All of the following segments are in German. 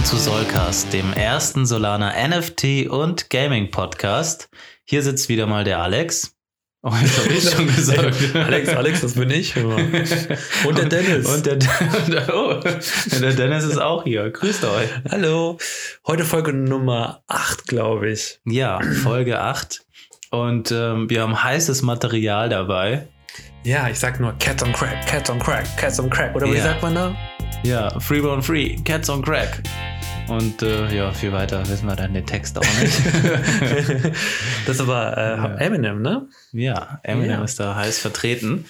Willkommen zu Solcast, dem ersten Solana NFT und Gaming Podcast. Hier sitzt wieder mal der Alex. Oh, das habe ich schon gesagt. Alex, Alex, das bin ich. Und der Dennis. Und der, oh, der Dennis ist auch hier. Grüßt euch. Hallo. Heute Folge Nummer 8, glaube ich. Ja, Folge 8. Und ähm, wir haben heißes Material dabei. Ja, ich sag nur Cats on Crack, Cats on Crack, Cats on Crack. Oder wie ja. sagt man da? Ja, Freeborn Free, Cats on Crack. Und äh, ja, viel weiter wissen wir dann den Text auch nicht. das ist aber äh, ja. Eminem, ne? Ja, Eminem ja. ist da heiß vertreten.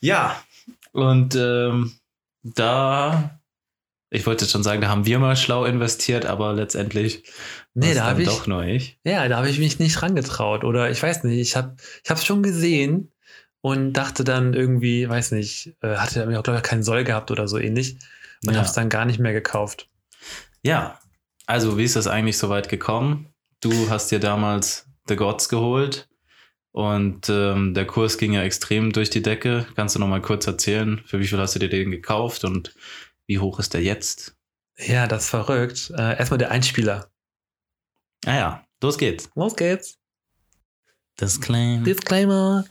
Ja, und ähm, da, ich wollte schon sagen, da haben wir mal schlau investiert, aber letztendlich nee, da habe ich doch nur ich. Ja, da habe ich mich nicht rangetraut oder ich weiß nicht, ich habe ich es schon gesehen und dachte dann irgendwie, weiß nicht, äh, hatte mir auch glaube ich keinen Soll gehabt oder so ähnlich und ja. habe es dann gar nicht mehr gekauft. Ja, also wie ist das eigentlich so weit gekommen? Du hast dir damals The Gods geholt und ähm, der Kurs ging ja extrem durch die Decke. Kannst du noch mal kurz erzählen, für wie viel hast du dir den gekauft und wie hoch ist der jetzt? Ja, das ist verrückt. Äh, erstmal der Einspieler. Ah ja, los geht's. Los geht's. Disclaimer. Disclaimer.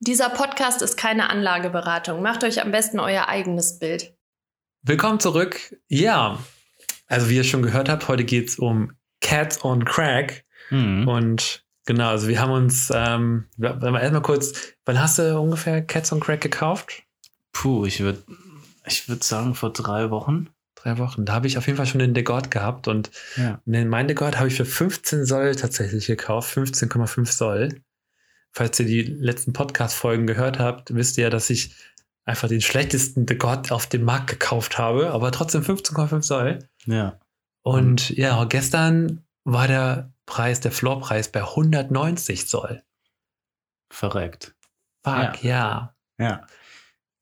Dieser Podcast ist keine Anlageberatung. Macht euch am besten euer eigenes Bild. Willkommen zurück. Ja, also wie ihr schon gehört habt, heute geht es um Cats on Crack. Mhm. Und genau, also wir haben uns, ähm, erstmal kurz, wann hast du ungefähr Cats on Crack gekauft? Puh, ich würde ich würd sagen vor drei Wochen drei Wochen. Da habe ich auf jeden Fall schon den Degord gehabt und ja. den mein Degord habe ich für 15 Soll tatsächlich gekauft, 15,5 Soll. Falls ihr die letzten Podcast-Folgen gehört habt, wisst ihr ja, dass ich einfach den schlechtesten Degord auf dem Markt gekauft habe, aber trotzdem 15,5 Soll. Ja. Und ja, gestern war der Preis, der Floorpreis bei 190 Soll. Verreckt. Fuck, ja. Ja. ja.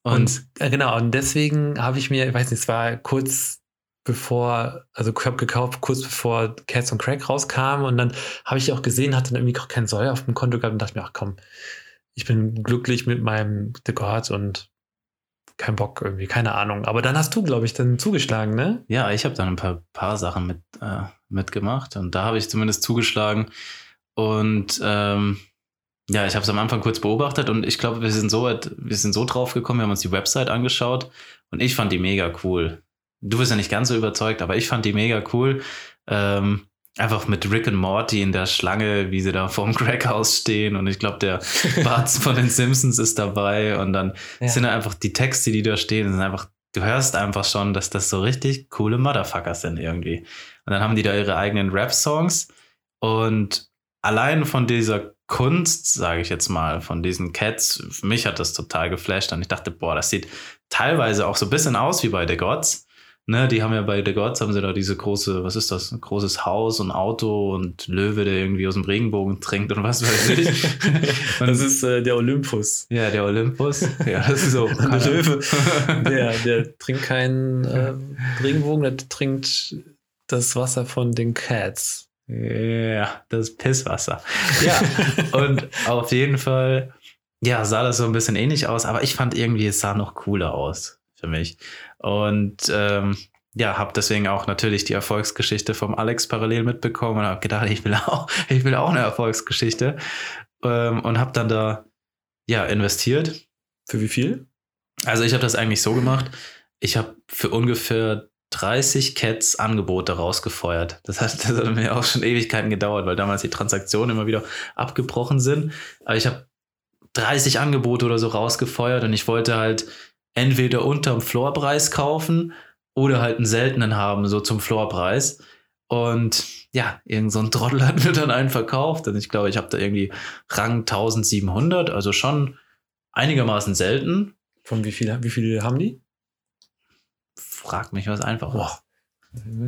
Und, und äh, genau, und deswegen habe ich mir, ich weiß nicht, es war kurz bevor, also ich habe gekauft, kurz bevor Cats und Crack rauskam und dann habe ich auch gesehen, hatte dann irgendwie auch keinen Soll auf dem Konto gehabt und dachte mir, ach komm, ich bin glücklich mit meinem Dekorat und kein Bock irgendwie, keine Ahnung. Aber dann hast du, glaube ich, dann zugeschlagen, ne? Ja, ich habe dann ein paar, paar Sachen mit, äh, mitgemacht und da habe ich zumindest zugeschlagen und ähm, ja, ich habe es am Anfang kurz beobachtet und ich glaube, wir sind so wir sind so drauf gekommen, wir haben uns die Website angeschaut und ich fand die mega cool. Du bist ja nicht ganz so überzeugt, aber ich fand die mega cool. Ähm, einfach mit Rick und Morty in der Schlange, wie sie da vorm Crackhaus stehen und ich glaube, der Bart von den Simpsons ist dabei und dann ja. sind einfach die Texte, die da stehen, sind einfach, du hörst einfach schon, dass das so richtig coole Motherfuckers sind irgendwie. Und dann haben die da ihre eigenen Rap-Songs und allein von dieser Kunst, sage ich jetzt mal, von diesen Cats, für mich hat das total geflasht und ich dachte, boah, das sieht teilweise auch so ein bisschen aus wie bei The Gods. Ne, die haben ja bei The Gods haben sie da diese große, was ist das, ein großes Haus und Auto und Löwe, der irgendwie aus dem Regenbogen trinkt und was weiß ich. und das ist äh, der Olympus. Ja, der Olympus. Ja, das ist so. der Löwe, der, der trinkt keinen äh, Regenbogen, der trinkt das Wasser von den Cats. Ja, das Pisswasser. Ja, und auf jeden Fall, ja, sah das so ein bisschen ähnlich aus, aber ich fand irgendwie, es sah noch cooler aus für mich. Und ähm, ja, habe deswegen auch natürlich die Erfolgsgeschichte vom Alex parallel mitbekommen und habe gedacht, ich will auch, ich will auch eine Erfolgsgeschichte ähm, und habe dann da ja investiert. Für wie viel? Also ich habe das eigentlich so gemacht. Ich habe für ungefähr 30 Cats Angebote rausgefeuert. Das hat, das hat mir auch schon Ewigkeiten gedauert, weil damals die Transaktionen immer wieder abgebrochen sind. Aber ich habe 30 Angebote oder so rausgefeuert und ich wollte halt entweder unterm Floorpreis kaufen oder halt einen seltenen haben, so zum Floorpreis. Und ja, irgend so ein Trottel hat mir dann einen verkauft. Und ich glaube, ich habe da irgendwie Rang 1700, also schon einigermaßen selten. Von wie viel, wie viel haben die? frag mich was einfach. Boah.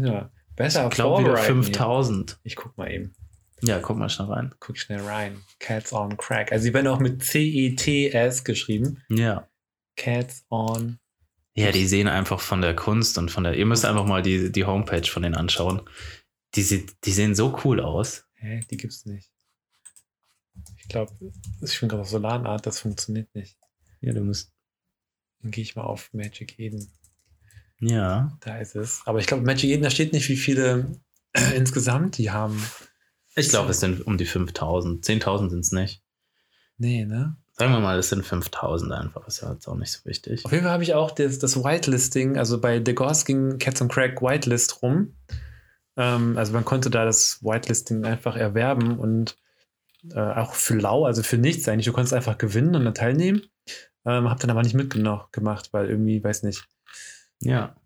Ja besser ich glaube wieder 5000. Ich guck mal eben. Ja, guck mal schnell rein. Guck schnell rein. Cats on Crack. Also, sie werden auch mit C-E-T-S geschrieben. Ja. Cats on. Ja, die sehen einfach von der Kunst und von der. Ihr müsst einfach mal die, die Homepage von denen anschauen. Die, die sehen so cool aus. Hä? Die gibt's nicht. Ich glaube, ich bin gerade auf Solanart, das funktioniert nicht. Ja, du musst. Dann gehe ich mal auf Magic Eden. Ja. Da ist es. Aber ich glaube, Magic Eden, da steht nicht, wie viele äh, insgesamt die haben. Ich glaube, es sind um die 5000. 10.000 sind es nicht. Nee, ne? Sagen wir mal, es sind 5000 einfach. Ist ja jetzt auch nicht so wichtig. Auf jeden Fall habe ich auch das, das Whitelisting, also bei The Ghost ging Cats and Crack Whitelist rum. Ähm, also man konnte da das Whitelisting einfach erwerben und äh, auch für lau, also für nichts eigentlich. Du konntest einfach gewinnen und dann teilnehmen. Ähm, hab dann aber nicht mitgemacht, weil irgendwie, weiß nicht. Ja.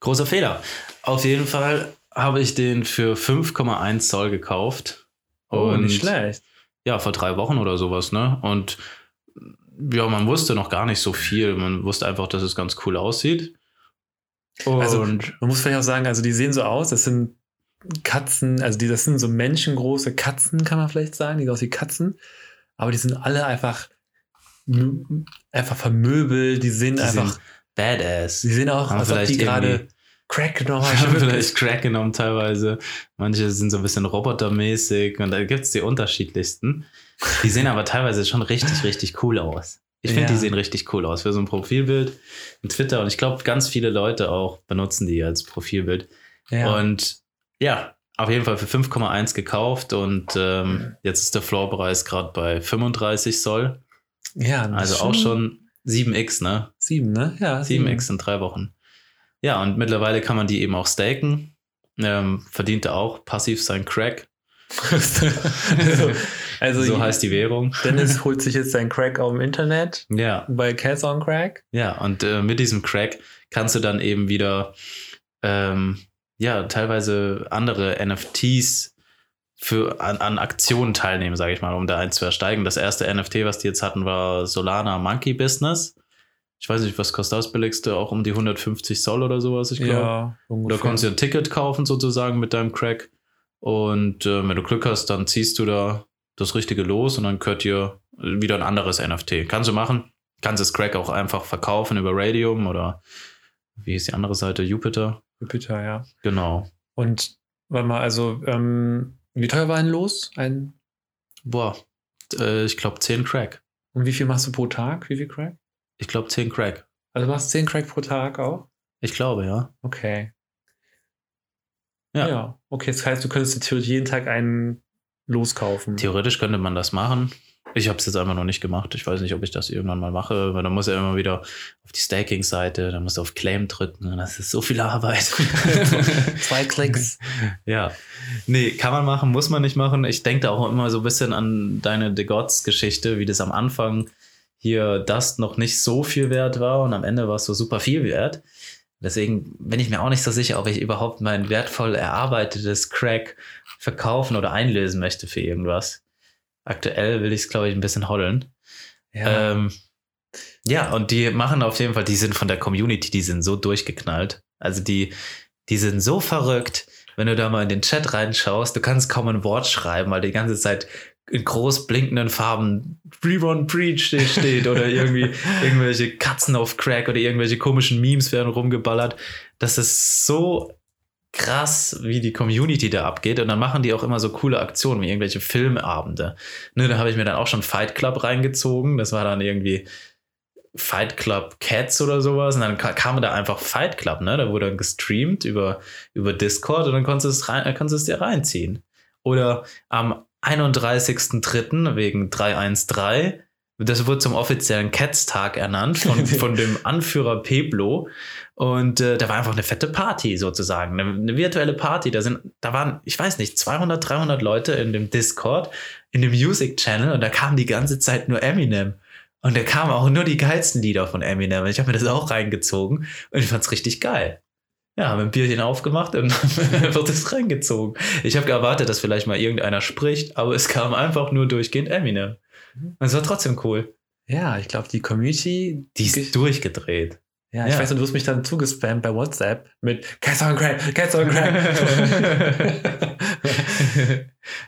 Großer Fehler. Auf jeden Fall habe ich den für 5,1 Zoll gekauft. Oh, und nicht schlecht. Ja, vor drei Wochen oder sowas, ne? Und ja, man wusste noch gar nicht so viel. Man wusste einfach, dass es ganz cool aussieht. Und Also, Man muss vielleicht auch sagen, also die sehen so aus, das sind Katzen, also die, das sind so menschengroße Katzen, kann man vielleicht sagen, die sehen aus wie Katzen, aber die sind alle einfach, einfach vermöbelt, die sehen die einfach, sind badass. die sehen auch, als ob die gerade Crack genommen Ich habe vielleicht Crack genommen teilweise. Manche sind so ein bisschen robotermäßig und da gibt es die unterschiedlichsten. Die sehen aber teilweise schon richtig, richtig cool aus. Ich finde, Ja. die sehen richtig cool aus für so ein Profilbild in Twitter. Und ich glaube, ganz viele Leute auch benutzen die als Profilbild. Ja. Und ja, auf jeden Fall für 5,1 gekauft und ähm, jetzt ist der Floorpreis gerade bei 35 Soll. ja, Also ist auch schon 7x, ne? sieben, ne? Ja, 7x in drei Wochen. Ja, und mittlerweile kann man die eben auch staken. Ähm, verdient er auch passiv sein Crack. also, also so heißt die Währung. Dennis holt sich jetzt sein Crack auf dem Internet Ja, bei Cats on Crack. ja, und äh, mit diesem Crack kannst du dann eben wieder ähm, ja, teilweise andere NFTs für, an, an Aktionen teilnehmen, sage ich mal, um da eins zu ersteigen. Das erste NFT, was die jetzt hatten, war Solana Monkey Business. Ich weiß nicht, was kostet das billigste? Auch um die 150 Soll oder sowas, ich glaube. Ja, Da kannst du ein Ticket kaufen sozusagen mit deinem Crack. Und äh, wenn du Glück hast, dann ziehst du da das richtige los und dann gehört dir wieder ein anderes NFT. Kannst du machen. Kannst das Crack auch einfach verkaufen über Radium oder wie ist die andere Seite? Jupiter. Jupiter, ja. Genau. Und warte mal, also ähm, wie teuer war ein Los? Ein, Boah, äh, ich glaube 10 Crack. und wie viel machst du pro Tag? Wie viel Crack? Ich glaube 10 Crack. Also du machst 10 Crack pro Tag auch? Ich glaube, ja. Okay. Ja. Okay, das heißt, du könntest theoretisch jeden Tag einen loskaufen. Theoretisch könnte man das machen. Ich habe es jetzt einfach noch nicht gemacht. Ich weiß nicht, ob ich das irgendwann mal mache, weil dann muss er immer wieder auf die Staking-Seite, dann musst du auf Claim drücken das ist so viel Arbeit. Zwei Klicks. ja. Nee, kann man machen, muss man nicht machen. Ich denke da auch immer so ein bisschen an deine The Gods-Geschichte, wie das am Anfang hier Dust noch nicht so viel wert war und am Ende war es so super viel wert. Deswegen bin ich mir auch nicht so sicher, ob ich überhaupt mein wertvoll erarbeitetes Crack verkaufen oder einlösen möchte für irgendwas. Aktuell will ich es, glaube ich, ein bisschen hoddeln. Ja. Ähm, ja, und die machen auf jeden Fall, die sind von der Community, die sind so durchgeknallt. Also die, die sind so verrückt, wenn du da mal in den Chat reinschaust, du kannst kaum ein Wort schreiben, weil die ganze Zeit in groß blinkenden Farben Rerun Preach steht oder irgendwie irgendwelche Katzen auf Crack oder irgendwelche komischen Memes werden rumgeballert. Das ist so krass, wie die Community da abgeht. Und dann machen die auch immer so coole Aktionen wie irgendwelche Filmabende. Ne, da habe ich mir dann auch schon Fight Club reingezogen. Das war dann irgendwie Fight Club Cats oder sowas. Und dann ka- kam da einfach Fight Club, ne? Da wurde dann gestreamt über, über Discord und dann konntest du es, rein, konntest du es dir reinziehen. Oder am 31.03. wegen 313. Das wurde zum offiziellen Cats-Tag ernannt von, von dem Anführer Peblo. Und äh, da war einfach eine fette Party sozusagen, eine, eine virtuelle Party. Da sind, da waren, ich weiß nicht, 200, 300 Leute in dem Discord, in dem Music Channel und da kam die ganze Zeit nur Eminem. Und da kamen auch nur die geilsten Lieder von Eminem. Und ich habe mir das auch reingezogen und ich fand's richtig geil. Ja, haben ein Bierchen aufgemacht und dann wird es reingezogen. Ich habe gewartet, dass vielleicht mal irgendeiner spricht, aber es kam einfach nur durchgehend Eminem. Und es war trotzdem cool. ja, ich glaube, die Community. Die ist durchgedreht. Ja, ich Ja. weiß, und du hast mich dann zugespammt bei WhatsApp mit Cats on Crack, Cats on Crack.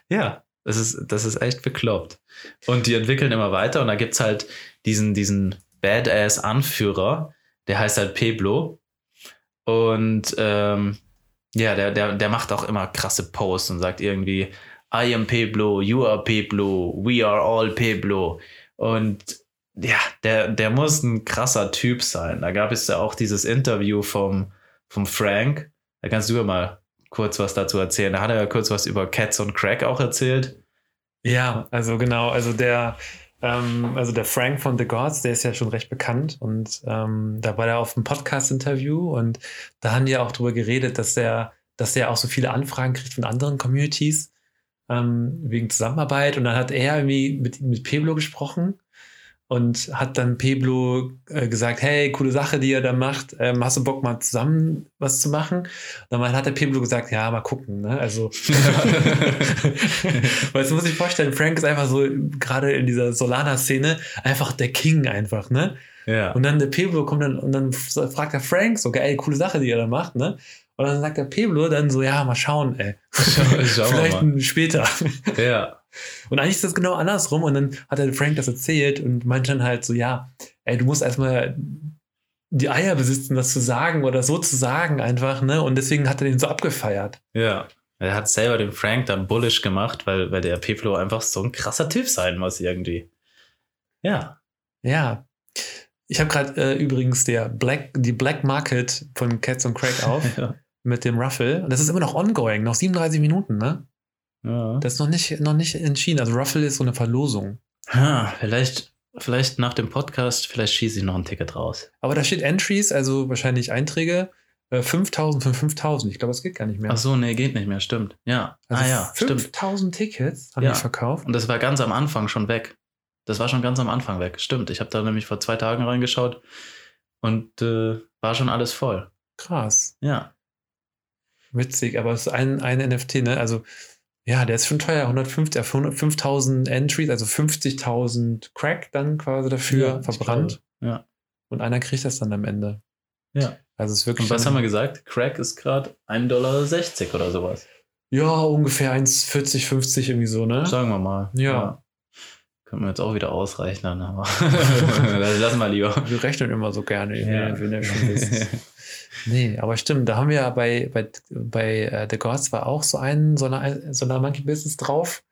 ja, das ist, das ist echt bekloppt. Und die entwickeln immer weiter und da gibt es halt diesen, diesen Badass-Anführer, der heißt halt Peblo. Und ähm, ja, der, der, der macht auch immer krasse Posts und sagt irgendwie, I am Peblo, you are Peblo, we are all Peblo. Und ja, der, der muss ein krasser Typ sein. Da gab es ja auch dieses Interview vom, vom Frank. Da kannst du ja mal kurz was dazu erzählen. Da hat er ja kurz was über Cats und Crack auch erzählt. Ja, also genau, also der, ähm, also der Frank von The Gods, der ist ja schon recht bekannt und ähm, da war er auf einem Podcast-Interview und da haben die ja auch drüber geredet, dass der, dass der auch so viele Anfragen kriegt von anderen Communities ähm, wegen Zusammenarbeit und dann hat er irgendwie mit, mit Peblo gesprochen und hat dann Peblo äh, gesagt, hey, coole Sache, die er da macht, ähm, hast du Bock mal zusammen was zu machen? Und dann hat der Peblo gesagt, ja, mal gucken, ne? Also, weil du muss ich vorstellen, Frank ist einfach so, gerade in dieser Solana-Szene, einfach der King einfach, ne? Ja. Und dann der Peblo kommt dann und dann fragt er Frank so, ey, coole Sache, die er da macht, ne? Und dann sagt der Peblo dann so, ja, mal schauen, ey. Schau Vielleicht mal. später. Ja. Und eigentlich ist das genau andersrum. Und dann hat der Frank das erzählt und meinte dann halt so, ja, ey, du musst erstmal die Eier besitzen, das zu sagen oder so zu sagen einfach, ne? Und deswegen hat er den so abgefeiert. Ja. Er hat selber den Frank dann bullish gemacht, weil, weil der Peplo einfach so ein krasser Typ sein muss irgendwie. Ja. Ja. Ich habe gerade äh, übrigens der Black, die Black Market von Cats und Crack auf Ja. mit dem Ruffle. Und das ist immer noch ongoing, noch 37 Minuten, ne? Ja. Das ist noch nicht, noch nicht entschieden. Also Ruffle ist so eine Verlosung. Ha, vielleicht, vielleicht nach dem Podcast, vielleicht schieße ich noch ein Ticket raus. Aber da steht Entries, also wahrscheinlich Einträge, äh, 5000 für 5000. Ich glaube, das geht gar nicht mehr. Ach so, nee, geht nicht mehr, stimmt. Ja. Also ah ja, stimmt. 5000 Tickets haben Ja. die verkauft. Und das war ganz am Anfang schon weg. Das war schon ganz am Anfang weg. Stimmt. Ich habe da nämlich vor zwei Tagen reingeschaut und äh, war schon alles voll. Krass. Ja. Witzig, aber es ist ein, ein NFT, ne? Also, ja, der ist schon teuer. 150, äh, 100 5000 Entries, also 50.000 Crack dann quasi dafür Ja, verbrannt. Ja. Und einer kriegt das dann am Ende. Ja. Also, es ist wirklich. Und was haben wir gesagt? Crack ist gerade 1,60 Dollar oder sowas. Ja, ungefähr 1,40, 50 irgendwie so, ne? Sagen wir mal. Ja. Können wir jetzt auch wieder ausrechnen, aber lassen wir lieber. Wir rechnen immer so gerne, Ja. wenn ihr schon wisst. Nee, aber stimmt, da haben wir ja bei, bei, bei äh, The Gods war auch so ein, so eine, so eine Monkey Business drauf,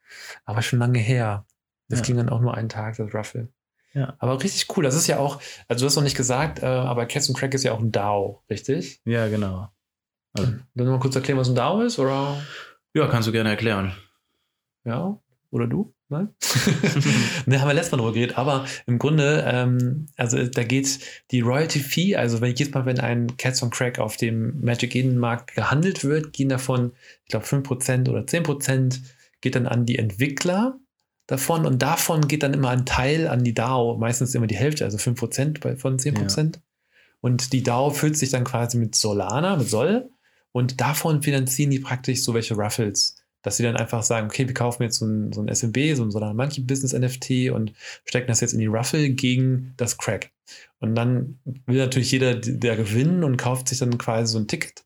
aber schon lange her. Das Ja. ging dann auch nur einen Tag, das Ruffle. Ja. Aber richtig cool. Das ist ja auch, also du hast noch nicht gesagt, äh, aber Cats and Crack ist ja auch ein DAO, richtig? Ja, genau. Also, Dann noch mal kurz erklären, was ein DAO ist, oder? ja, kannst du gerne erklären. Ja? Oder du? Nein? ne, haben wir letztes Mal drüber geredet, aber im Grunde, ähm, also da geht die Royalty Fee, also wenn jedes Mal, wenn ein Cats on Crack auf dem Magic Eden Markt gehandelt wird, gehen davon, ich glaube, 5% oder 10% geht dann an die Entwickler davon und davon geht dann immer ein Teil an die DAO, meistens immer die Hälfte, also 5% bei- von 10%. Und die DAO füllt sich dann quasi mit Solana, mit Sol und davon finanzieren die praktisch so welche Ruffles dass sie dann einfach sagen, okay, wir kaufen jetzt so ein, so ein SMB, so ein Solana Monkey Business NFT und stecken das jetzt in die Ruffle gegen das Crack. Und dann will natürlich jeder der gewinnen und kauft sich dann quasi so ein Ticket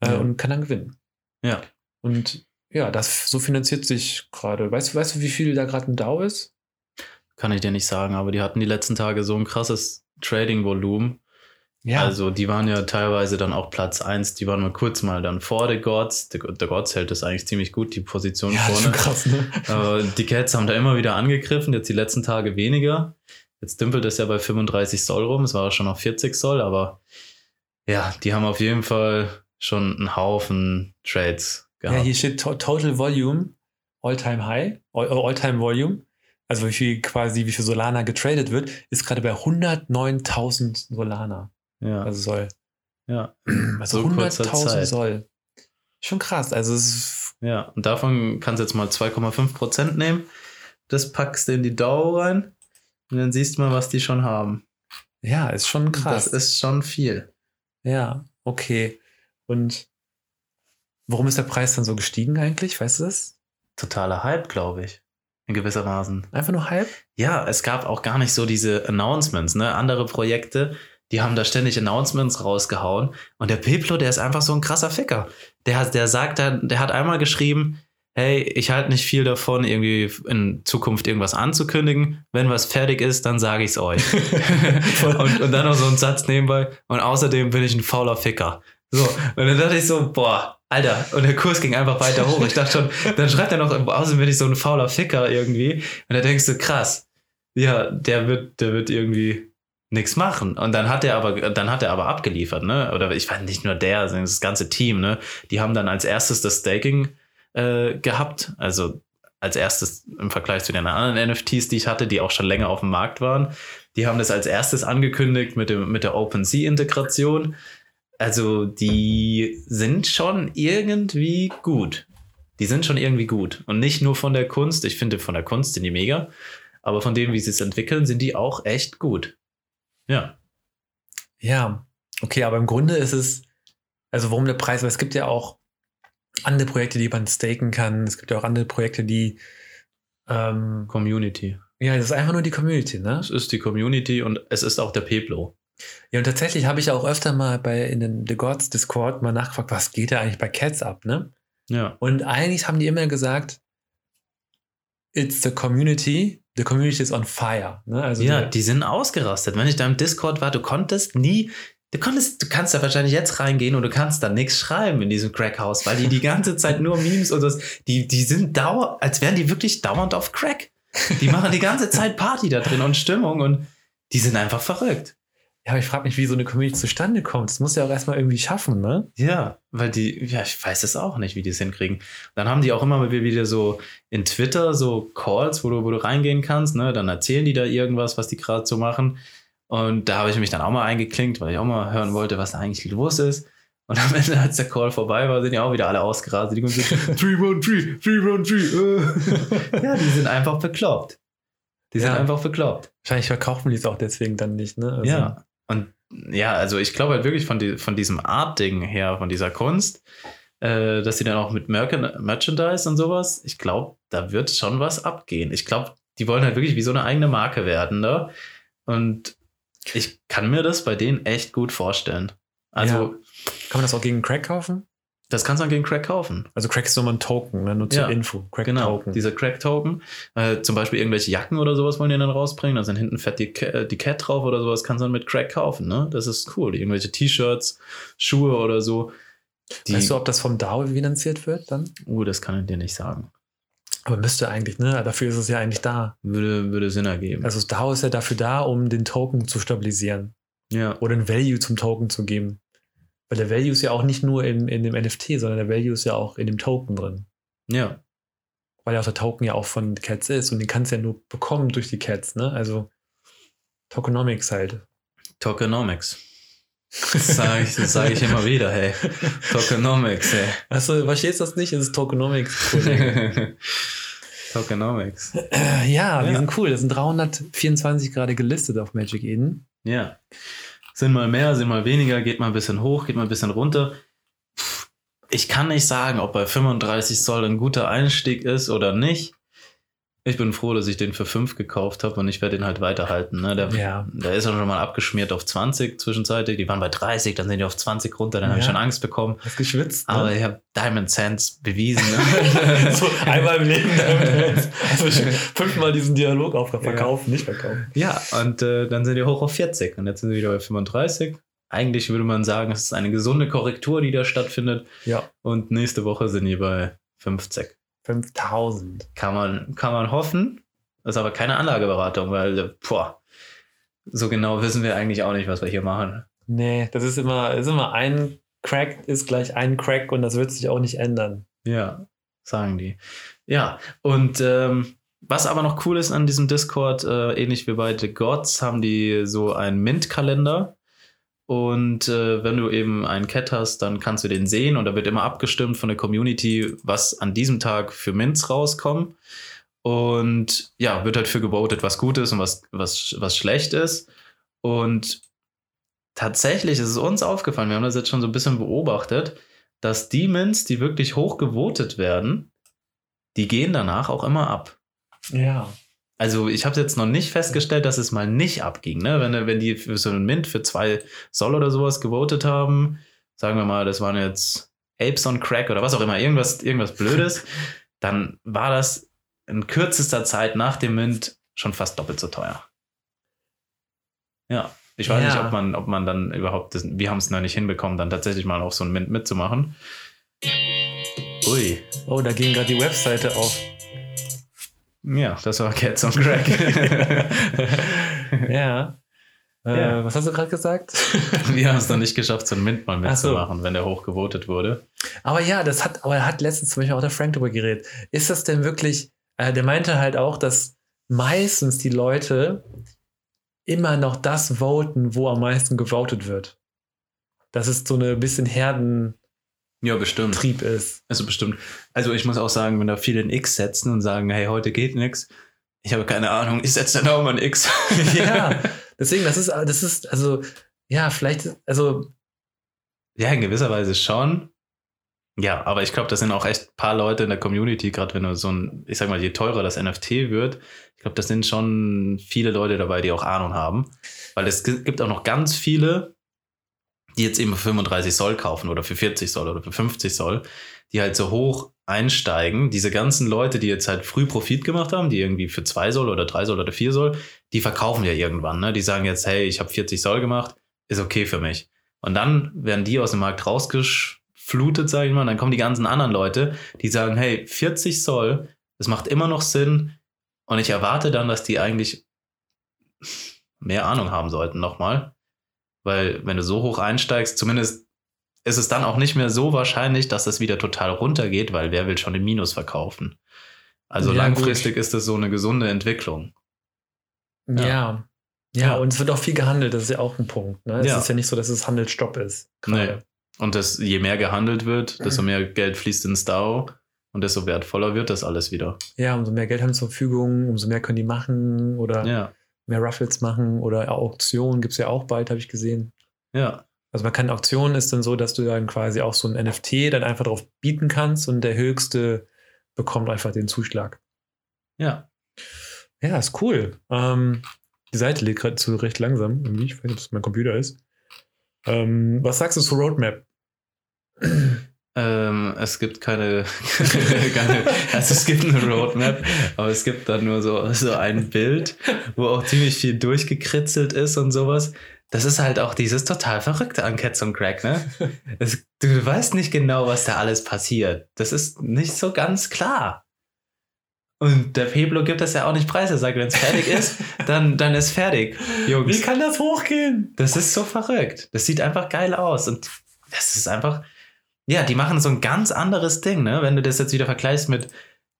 äh, Ja. und kann dann gewinnen. Ja. Und ja, das so finanziert sich gerade. Weißt du, weißt du, wie viel da gerade ein DAO ist? Kann ich dir nicht sagen, aber die hatten die letzten Tage so ein krasses Trading-Volumen. Ja, Also die waren ja teilweise dann auch Platz 1, die waren mal kurz mal dann vor The Gods. The, The Gods hält das eigentlich ziemlich gut, die Position ja vorne. krass, ne? Die Cats haben da immer wieder angegriffen, jetzt die letzten Tage weniger. Jetzt dümpelt es ja bei 35 Soll rum, es war auch schon auf 40 Soll, aber ja, die haben auf jeden Fall schon einen Haufen Trades Ja, gehabt. hier steht to Total Volume, All-Time High, All- All-Time Volume. Also wie viel quasi, wie viel Solana getradet wird, ist gerade bei 109.000 Solana. Ja, Also Soll. ja, Also So kurzer 100.000 Zeit. Soll. Schon krass. Also es ja. Und davon kannst du jetzt mal 2,5 Prozent nehmen. Das packst du in die DAO rein und dann siehst du mal, was die schon haben. ja, ist schon krass. Das ist schon viel. ja, okay. Und warum ist der Preis dann so gestiegen eigentlich? Weißt du das? Totaler Hype, glaube ich. In gewissermaßen. Einfach nur Hype? Ja, es gab auch gar nicht so diese Announcements, ne? Andere Projekte, die haben da ständig Announcements rausgehauen. Und der Peplo, der ist einfach so ein krasser Ficker. Der, hat, der sagt dann, der hat einmal geschrieben, hey, ich halte nicht viel davon, irgendwie in Zukunft irgendwas anzukündigen. Wenn was fertig ist, dann sage ich es euch. und, und dann noch so ein Satz nebenbei. Und außerdem bin ich ein fauler Ficker. So, und dann dachte ich so, boah, Alter, und der Kurs ging einfach weiter hoch. Ich dachte schon, dann schreibt er noch, außerdem bin ich so ein fauler Ficker irgendwie. Und da denkst du, krass, ja, der wird, der wird irgendwie nichts machen. Und dann hat er aber, dann hat er aber abgeliefert, ne? Oder ich weiß nicht nur der, sondern das ganze Team, ne? Die haben dann als erstes das Staking äh, gehabt. Also als erstes im Vergleich zu den anderen NFTs, die ich hatte, die auch schon länger auf dem Markt waren. Die haben das als erstes angekündigt mit, dem, mit der OpenSea-Integration. Also die sind schon irgendwie gut. Die sind schon irgendwie gut. Und nicht nur von der Kunst. Ich finde, von der Kunst sind die mega. Aber von dem, wie sie es entwickeln, sind die auch echt gut. Ja. Ja, okay, aber im Grunde ist es, also warum der Preis, weil es gibt ja auch andere Projekte, die man staken kann. Es gibt ja auch andere Projekte, die ähm, Community. Ja, das ist einfach nur die Community, ne? Es ist die Community und es ist auch der Peplo. Ja, und tatsächlich habe ich auch öfter mal bei in den The Gods Discord mal nachgefragt, was geht da eigentlich bei Cats ab, ne? Ja. Und eigentlich haben die immer gesagt, it's the community, the community is on fire. Ne? Also ja, die, die sind ausgerastet. Wenn ich da im Discord war, du konntest nie Du, konntest, du kannst da wahrscheinlich jetzt reingehen und du kannst da nichts schreiben in diesem Crackhaus, weil die die ganze Zeit nur Memes und das, die, die sind dauer, als wären die wirklich dauernd auf Crack. Die machen die ganze Zeit Party da drin und Stimmung und die sind einfach verrückt. Ja, aber ich frage mich, wie so eine Community zustande kommt. Das muss ja auch erstmal irgendwie schaffen, ne? Ja, weil die, ja, ich weiß es auch nicht, wie die es hinkriegen. Dann haben die auch immer wieder so in Twitter so Calls, wo du, wo du reingehen kannst, ne? Dann erzählen die da irgendwas, was die gerade so machen. Und da habe ich mich dann auch mal eingeklinkt, weil ich auch mal hören wollte, was da eigentlich los ist. Und am Ende, als der Call vorbei war, sind ja auch wieder alle ausgerastet. Die kommen so, 313, 313. ja, die sind einfach bekloppt. Die ja. sind einfach bekloppt. Wahrscheinlich verkaufen die es auch deswegen dann nicht, ne? Also ja. Und ja, also ich glaube halt wirklich von, die, von diesem Art-Ding her, von dieser Kunst, äh, dass sie dann auch mit Merchan Merchandise und sowas, ich glaube, da wird schon was abgehen. Ich glaube, die wollen halt wirklich wie so eine eigene Marke werden, ne? Und ich kann mir das bei denen echt gut vorstellen. Also. Ja. Kann man das auch gegen Crack kaufen? Das kannst du dann gegen Crack kaufen. Also Crack ist nochmal ein Token, ne? nur zur ja, Info. Crack genau, Token. Dieser Crack-Token. Äh, zum Beispiel irgendwelche Jacken oder sowas wollen die dann rausbringen. Da sind hinten fett die, äh, die Cat drauf oder sowas. Kannst du dann mit Crack kaufen. Ne? Das ist cool. Irgendwelche T-Shirts, Schuhe oder so. Die, weißt du, ob das vom DAO finanziert wird dann? Uh, das kann ich dir nicht sagen. Aber müsste eigentlich, ne? Dafür ist es ja eigentlich da. Würde, würde Sinn ergeben. Also das DAO ist ja dafür da, um den Token zu stabilisieren. Ja. Oder ein Value zum Token zu geben. Weil der Value ist ja auch nicht nur in, in dem NFT, sondern der Value ist ja auch in dem Token drin. Ja. Weil ja auch der Token ja auch von Cats ist und den kannst du ja nur bekommen durch die Cats, ne? Also Tokenomics halt. Tokenomics. Das sage ich, sag ich immer wieder, hey. Tokenomics, hey. Achso, verstehst du das nicht? Es ist Tokenomics. Tokenomics. Ja, ja, die sind cool. Das sind 324 gerade gelistet auf Magic Eden. Ja. Sind mal mehr, sind mal weniger, geht mal ein bisschen hoch, geht mal ein bisschen runter. Ich kann nicht sagen, ob bei 35 Zoll ein guter Einstieg ist oder nicht. Ich bin froh, dass ich den für 5 gekauft habe und ich werde den halt weiterhalten. Ne? Der, ja. der ist auch schon mal abgeschmiert auf 20 zwischenzeitig. Die waren bei 30, dann sind die auf 20 runter, dann ja. habe ich schon Angst bekommen. Hast geschwitzt. Ne? Aber ich habe Diamond Sands bewiesen. Ne? so einmal im Leben Diamond Also fünfmal diesen Dialog auf verkaufen, ja. nicht verkaufen. Ja, und äh, dann sind die hoch auf 40 und jetzt sind sie wieder bei 35. Eigentlich würde man sagen, es ist eine gesunde Korrektur, die da stattfindet. Ja. Und nächste Woche sind die bei 50. 5000. Kann man, kann man hoffen. Das ist aber keine Anlageberatung, weil, boah, so genau wissen wir eigentlich auch nicht, was wir hier machen. Nee, das ist immer, ist immer ein Crack ist gleich ein Crack und das wird sich auch nicht ändern. Ja, sagen die. Ja, und ähm, was aber noch cool ist an diesem Discord, äh, ähnlich wie bei The Gods, haben die so einen Mint-Kalender. Und äh, wenn du eben einen Cat hast, dann kannst du den sehen und da wird immer abgestimmt von der Community, was an diesem Tag für Mints rauskommen. Und ja, wird halt für gewotet, was gut ist und was, was, was schlecht ist. Und tatsächlich ist es uns aufgefallen, wir haben das jetzt schon so ein bisschen beobachtet, dass die Mints, die wirklich hoch gewotet werden, die gehen danach auch immer ab. Ja. Also ich habe jetzt noch nicht festgestellt, dass es mal nicht abging. Ne? Wenn, wenn die für so einen Mint für zwei Soll oder sowas gewotet haben, sagen wir mal, das waren jetzt Apes on Crack oder was auch immer, irgendwas, irgendwas Blödes, dann war das in kürzester Zeit nach dem Mint schon fast doppelt so teuer. Ja, ich weiß ja. nicht, ob man, ob man dann überhaupt, das, wir haben es noch nicht hinbekommen, dann tatsächlich mal auf so einen Mint mitzumachen. Ui. Oh, da ging gerade die Webseite auf. Ja, das war Cats on Crack. ja. Äh, Ja. Was hast du gerade gesagt? Wir haben es noch nicht geschafft, so einen Mint mal Ach so. mitzumachen, wenn der hochgevotet wurde. Aber ja, das hat, aber er hat letztens zum Beispiel auch der Frank darüber geredet. Ist das denn wirklich, äh, der meinte halt auch, dass meistens die Leute immer noch das voten, wo am meisten gewotet wird. Dass es so eine bisschen Herdentrieb Ja, bestimmt. ist. Also bestimmt. Also ich muss auch sagen, wenn da viele ein X setzen und sagen, hey, heute geht nichts, ich habe keine Ahnung, ich setze dann auch mal ein X. ja, deswegen, das ist, das ist, also, ja, vielleicht, also, Ja, in gewisser Weise schon. Ja, aber ich glaube, das sind auch echt ein paar Leute in der Community, gerade wenn du so ein, ich sag mal, je teurer das NFT wird, ich glaube, das sind schon viele Leute dabei, die auch Ahnung haben. Weil es gi- gibt auch noch ganz viele, die jetzt eben für 35 Soll kaufen oder für 40 Soll oder für 50 Soll, die halt so hoch einsteigen. Diese ganzen Leute, die jetzt halt früh Profit gemacht haben, die irgendwie für 2 Soll oder 3 Soll oder 4 Soll, die verkaufen ja irgendwann. Ne? Die sagen jetzt, hey, ich habe 40 Soll gemacht, ist okay für mich. Und dann werden die aus dem Markt rausgeflutet, sage ich mal. Und dann kommen die ganzen anderen Leute, die sagen, hey, 40 Soll, das macht immer noch Sinn. Und ich erwarte dann, dass die eigentlich mehr Ahnung haben sollten nochmal. Weil wenn du so hoch einsteigst, zumindest ist es dann auch nicht mehr so wahrscheinlich, dass das wieder total runtergeht, weil wer will schon im Minus verkaufen? Also Ja, langfristig ist das so eine gesunde Entwicklung. ja. Ja. ja. Und es wird auch viel gehandelt, das ist ja auch ein Punkt. Ne? Es Ja. ist ja nicht so, dass es Handelsstopp ist. gerade. Und das, je mehr gehandelt wird, desto mehr Geld fließt ins DAO und desto wertvoller wird das alles wieder. Ja, umso mehr Geld haben sie zur Verfügung, umso mehr können die machen oder Ja, mehr Ruffles machen oder Auktionen gibt es ja auch bald, habe ich gesehen. ja, Also man kann Auktionen ist dann so, dass du dann quasi auch so ein NFT dann einfach drauf bieten kannst und der Höchste bekommt einfach den Zuschlag. ja. Ja, ist cool. Ähm, die Seite lädt gerade zu recht langsam, irgendwie. Ich weiß nicht, ob es mein Computer ist. Ähm, was sagst du zur Roadmap? Ähm, es gibt keine, keine, also es gibt eine Roadmap, aber es gibt dann nur so, so ein Bild, wo auch ziemlich viel durchgekritzelt ist und sowas. Das ist halt auch dieses total Verrückte an Cats und Crack, ne? Es, du weißt nicht genau, was da alles passiert. Das ist nicht so ganz klar. Und der Peblo gibt das ja auch nicht preis. Er sagt, wenn es fertig ist, dann, dann ist fertig. Jungs. kann das hochgehen? Das ist so verrückt. Das sieht einfach geil aus. Und das ist einfach, ja, die machen so ein ganz anderes Ding, ne? Wenn du das jetzt wieder vergleichst mit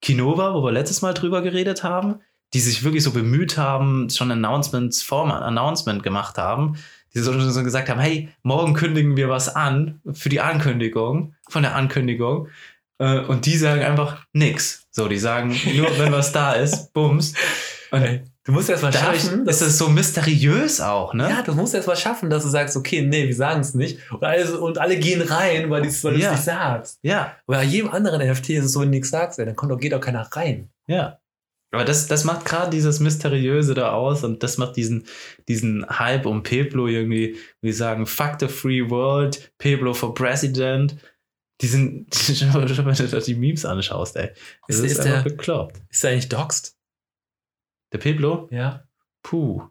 Kinova, wo wir letztes Mal drüber geredet haben, die sich wirklich so bemüht haben, schon Announcements vor Announcement gemacht haben, die so, so gesagt haben, hey, morgen kündigen wir was an für die Ankündigung, von der Ankündigung. Äh, Und die sagen einfach nix. So, die sagen, nur wenn was da ist, bums. Und Du musst erst mal dadurch schaffen, ist es so mysteriös auch, ne? Ja, du musst erst mal schaffen, dass du sagst, okay, nee, wir sagen es nicht. Und alle, und alle gehen rein, weil, die's- weil du es Ja. nicht sagst. Ja, bei jedem anderen NFT ist es so, wenn du nichts sagst, ey, dann kommt auch, geht auch keiner rein. ja. Aber das, das macht gerade dieses Mysteriöse da aus und das macht diesen, diesen Hype um Peblo irgendwie, wie sagen, fuck the free world, Peblo for president. Die sind, wenn du dir die Memes anschaust, ey. Das Ist- ist, ist einfach der- bekloppt. Ist der eigentlich doxed? Der Peblo? Ja. Puh.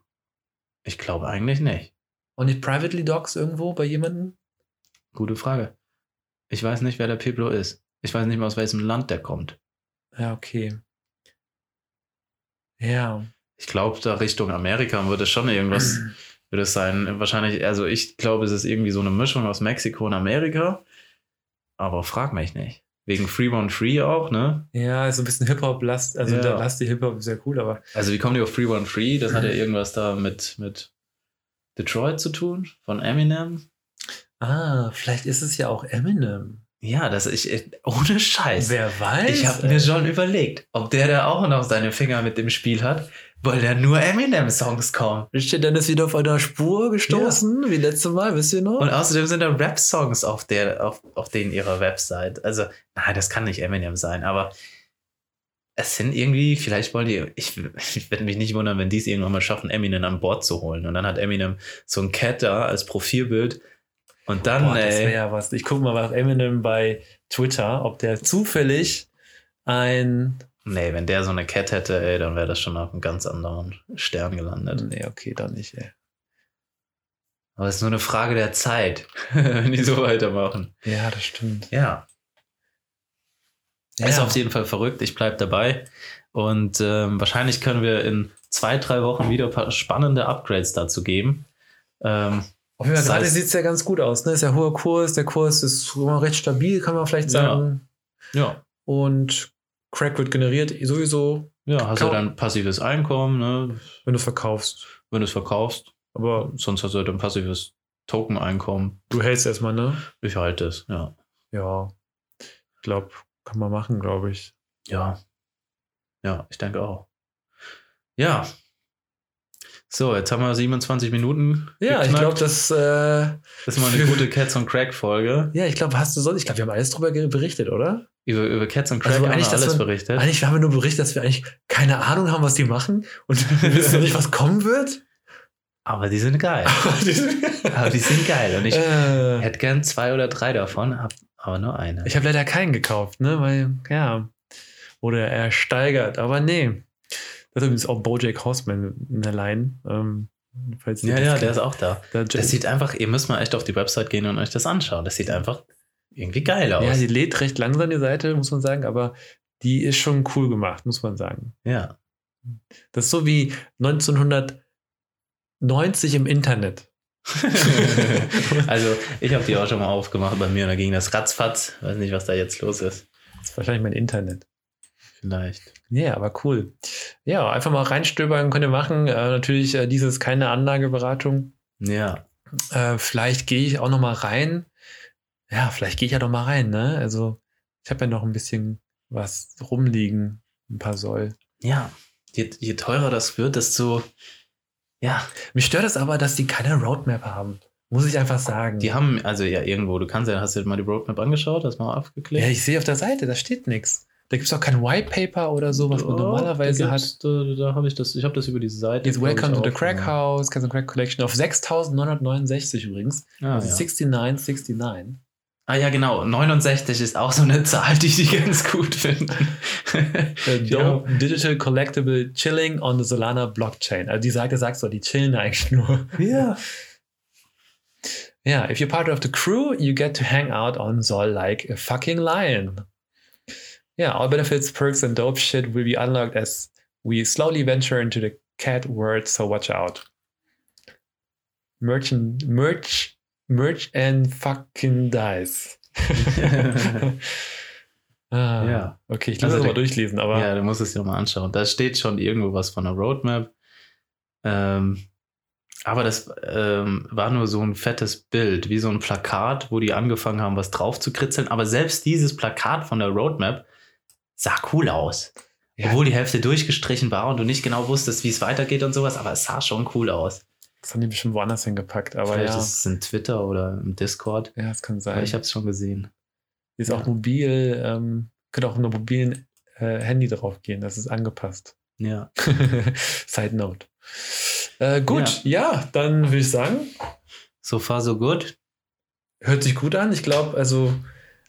Ich glaube eigentlich nicht. Und nicht privately doxed irgendwo bei jemandem? Gute Frage. Ich weiß nicht, wer der Peblo ist. Ich weiß nicht mal, aus welchem Land der kommt. Ja, okay. Ja. Ich glaube, da Richtung Amerika wird es schon irgendwas, wird es sein. Wahrscheinlich, also ich glaube, es ist irgendwie so eine Mischung aus Mexiko und Amerika. Aber frag mich nicht. Wegen Free One Free auch, ne? Ja, so ein bisschen Hip-Hop-Last, also Ja. der Last Hip-Hop ist sehr cool, aber Also wie kommen die auf Free One Free? Das hat ja irgendwas da mit, mit Detroit zu tun, von Eminem. ah, vielleicht ist es ja auch Eminem. Ja, das ich, ich- ohne Scheiß. Wer weiß? Ich habe mir schon überlegt, ob der da auch noch seine Finger mit dem Spiel hat, weil da nur Eminem-Songs kommen. Ist der Dennis wieder auf einer Spur gestoßen, wie letztes Mal, wisst ihr noch? Und außerdem sind da Rap-Songs auf, der, auf, auf denen ihrer Website. Also, nein, das kann nicht Eminem sein, aber es sind irgendwie, vielleicht wollen die, ich, ich werde mich nicht wundern, wenn die es irgendwann mal schaffen, Eminem an Bord zu holen. Und dann hat Eminem so ein Cat da als Profilbild. Und dann, Boah, das wäre ja was. Ich gucke mal nach Eminem bei Twitter, ob der zufällig ein. nee, wenn der so eine Cat hätte, ey, dann wäre das schon auf einem ganz anderen Stern gelandet. Nee, okay, dann nicht, ey. Aber es ist nur eine Frage der Zeit, wenn die so weitermachen. Ja, das stimmt. Ja. Ja. Ist auf jeden Fall verrückt. Ich bleib dabei. Und ähm, wahrscheinlich können wir in zwei, drei Wochen wieder ein paar spannende Upgrades dazu geben. Ähm, Auf jeden Fall, gerade sieht es ja ganz gut aus. Ne? Ist ja hoher Kurs, der Kurs ist recht stabil, kann man vielleicht Ja. sagen. ja, Und Crack wird generiert sowieso, ja, hast du Kaum- dann passives Einkommen, ne? wenn du es verkaufst. wenn du es verkaufst. Aber Sonst hast du dann passives Token-Einkommen. du hältst erstmal, ne? Ich halte es, ja. Ja. Ich glaube, kann man machen, glaube ich. Ja. Ja, ich denke auch. Ja. So, jetzt haben wir 27 Minuten. Ja, ich geknackt. glaube, das. Äh, das ist mal eine gute Cats on Crack Folge. ja, ich glaube, hast du sonst. Ich glaube, wir haben alles drüber berichtet, oder? Über, über Cats on Crack Also haben eigentlich, wir alles berichtet. Eigentlich haben wir nur berichtet, dass wir eigentlich keine Ahnung haben, was die machen und wir wissen nicht, was kommen wird. Aber die sind geil. Aber die sind geil. Und ich äh, hätte gern zwei oder drei davon, hab aber nur eine. ich habe leider keinen gekauft, ne? Weil, ja. Oder ersteigert. Aber nee. Das ist übrigens auch Bojack Horseman in der Line. Ähm, ja, ja, kennt. der ist auch da. Da- Das sieht einfach, ihr müsst mal echt auf die Website gehen und euch das anschauen. Das sieht einfach irgendwie geil aus. Ja, die lädt recht langsam die Seite, muss man sagen, aber die ist schon cool gemacht, muss man sagen. ja. Das ist so wie 1990 im Internet. also, ich habe die auch schon mal aufgemacht bei mir und da ging das ratzfatz. Weiß nicht, was da jetzt los ist. Das ist wahrscheinlich mein Internet. Vielleicht. Ja, aber cool. Ja, einfach mal reinstöbern könnt ihr machen. Äh, natürlich, äh, dies ist keine Anlageberatung. Ja. Äh, vielleicht gehe ich auch noch mal rein. Ja, vielleicht gehe ich ja noch mal rein, ne? Also, ich habe ja noch ein bisschen was rumliegen, ein paar Soll. Ja. Je, je teurer das wird, desto. Ja, Mich stört es aber, dass die keine Roadmap haben. Muss ich einfach sagen. die haben, also ja, irgendwo, du kannst ja, hast du dir mal die Roadmap angeschaut, hast mal aufgeklickt? Ja, ich sehe auf der Seite, da steht nichts. Da gibt es auch kein White Paper oder so, was man Oh, normalerweise da hat. Da, da habe ich das, ich habe das über diese Seite. Jetzt ich, Welcome to the Crack ja. House, and Crack Collection auf 6.969 übrigens. Ah, also ja. 69, 69. ah ja, genau. 69 ist auch so eine Zahl, die die ganz gut finden. Äh, haben- Digital Collectible Chilling on the Solana Blockchain. Also die Seite sagt so, die chillen eigentlich nur. ja. Yeah, if you're part of the crew, you get to hang out on Sol like a fucking lion. Yeah, all benefits, perks, and dope shit will be unlocked as we slowly venture into the cat world, so watch out. Merch and merch, merch and fucking dice. ah, Ja. Okay, ich lasse Also der- mal durchlesen, aber Ja, du musst es dir mal anschauen. Da steht schon irgendwo was von der Roadmap. Ähm, aber das ähm, war nur so ein fettes Bild, wie so ein Plakat, wo die angefangen haben, was drauf zu kritzeln. Aber selbst dieses Plakat von der Roadmap sah cool aus. Ja. Obwohl die Hälfte durchgestrichen war und du nicht genau wusstest, wie es weitergeht und sowas, aber es sah schon cool aus. das haben die bestimmt woanders hingepackt. Aber Vielleicht ja, ist es in Twitter oder im Discord. ja, es kann Aber sein. ich habe es schon gesehen. Ist auch Ja. mobil, ähm, könnte auch mit einem mobilen äh, Handy drauf gehen, das ist angepasst. Ja. Side note. Äh, gut, ja. dann würde ich sagen, So far, so gut. hört sich gut an. Ich glaube, also,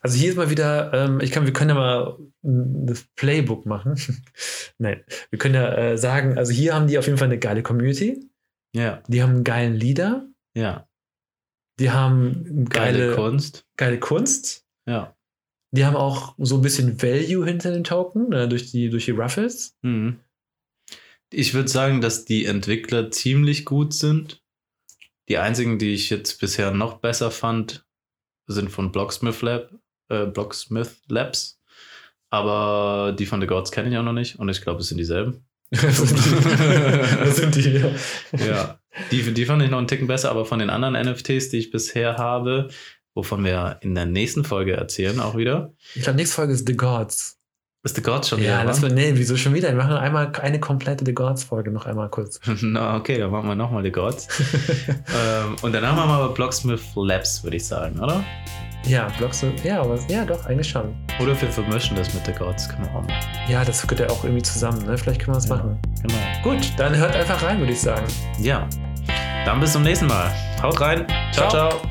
also hier ist mal wieder, ähm, ich kann, wir können ja mal das Playbook machen. Nein, wir können ja äh, sagen, also hier haben die auf jeden Fall eine geile Community. Ja. Die haben einen geilen Leader. Ja. Die haben Geile, geile, Kunst. geile Kunst. Ja. Die haben auch so ein bisschen Value hinter den Token, äh, durch, die, durch die Ruffles. Mhm. Ich würde sagen, dass die Entwickler ziemlich gut sind. Die einzigen, die ich jetzt bisher noch besser fand, sind von Blocksmith, Lab, äh, Blocksmith Labs. Aber die von The Gods kenne ich auch noch nicht und ich glaube, es sind dieselben. das sind die, ja. Ja, die, die fand ich noch einen Ticken besser, aber von den anderen NFTs, die ich bisher habe, wovon wir in der nächsten Folge erzählen, auch wieder, Ich glaube, nächste Folge ist The Gods. ist The Gods schon Ja, wieder. lass wa? mal, nee, wieso schon wieder? Wir machen einmal eine komplette The Gods-Folge noch einmal kurz. Na, okay, dann machen wir nochmal The Gods. ähm, und danach machen wir aber Blocksmith Labs, würde ich sagen, oder? Ja, Blocks, ja, aber, ja, doch, eigentlich schon. Oder wir vermischen das mit The Gods, können wir auch machen. Ja, das gehört ja auch irgendwie zusammen, ne? Vielleicht können wir das Ja. machen. Genau. Gut, dann hört einfach rein, würde ich sagen. Ja, dann bis zum nächsten Mal. Haut rein. ciao. Ciao. ciao.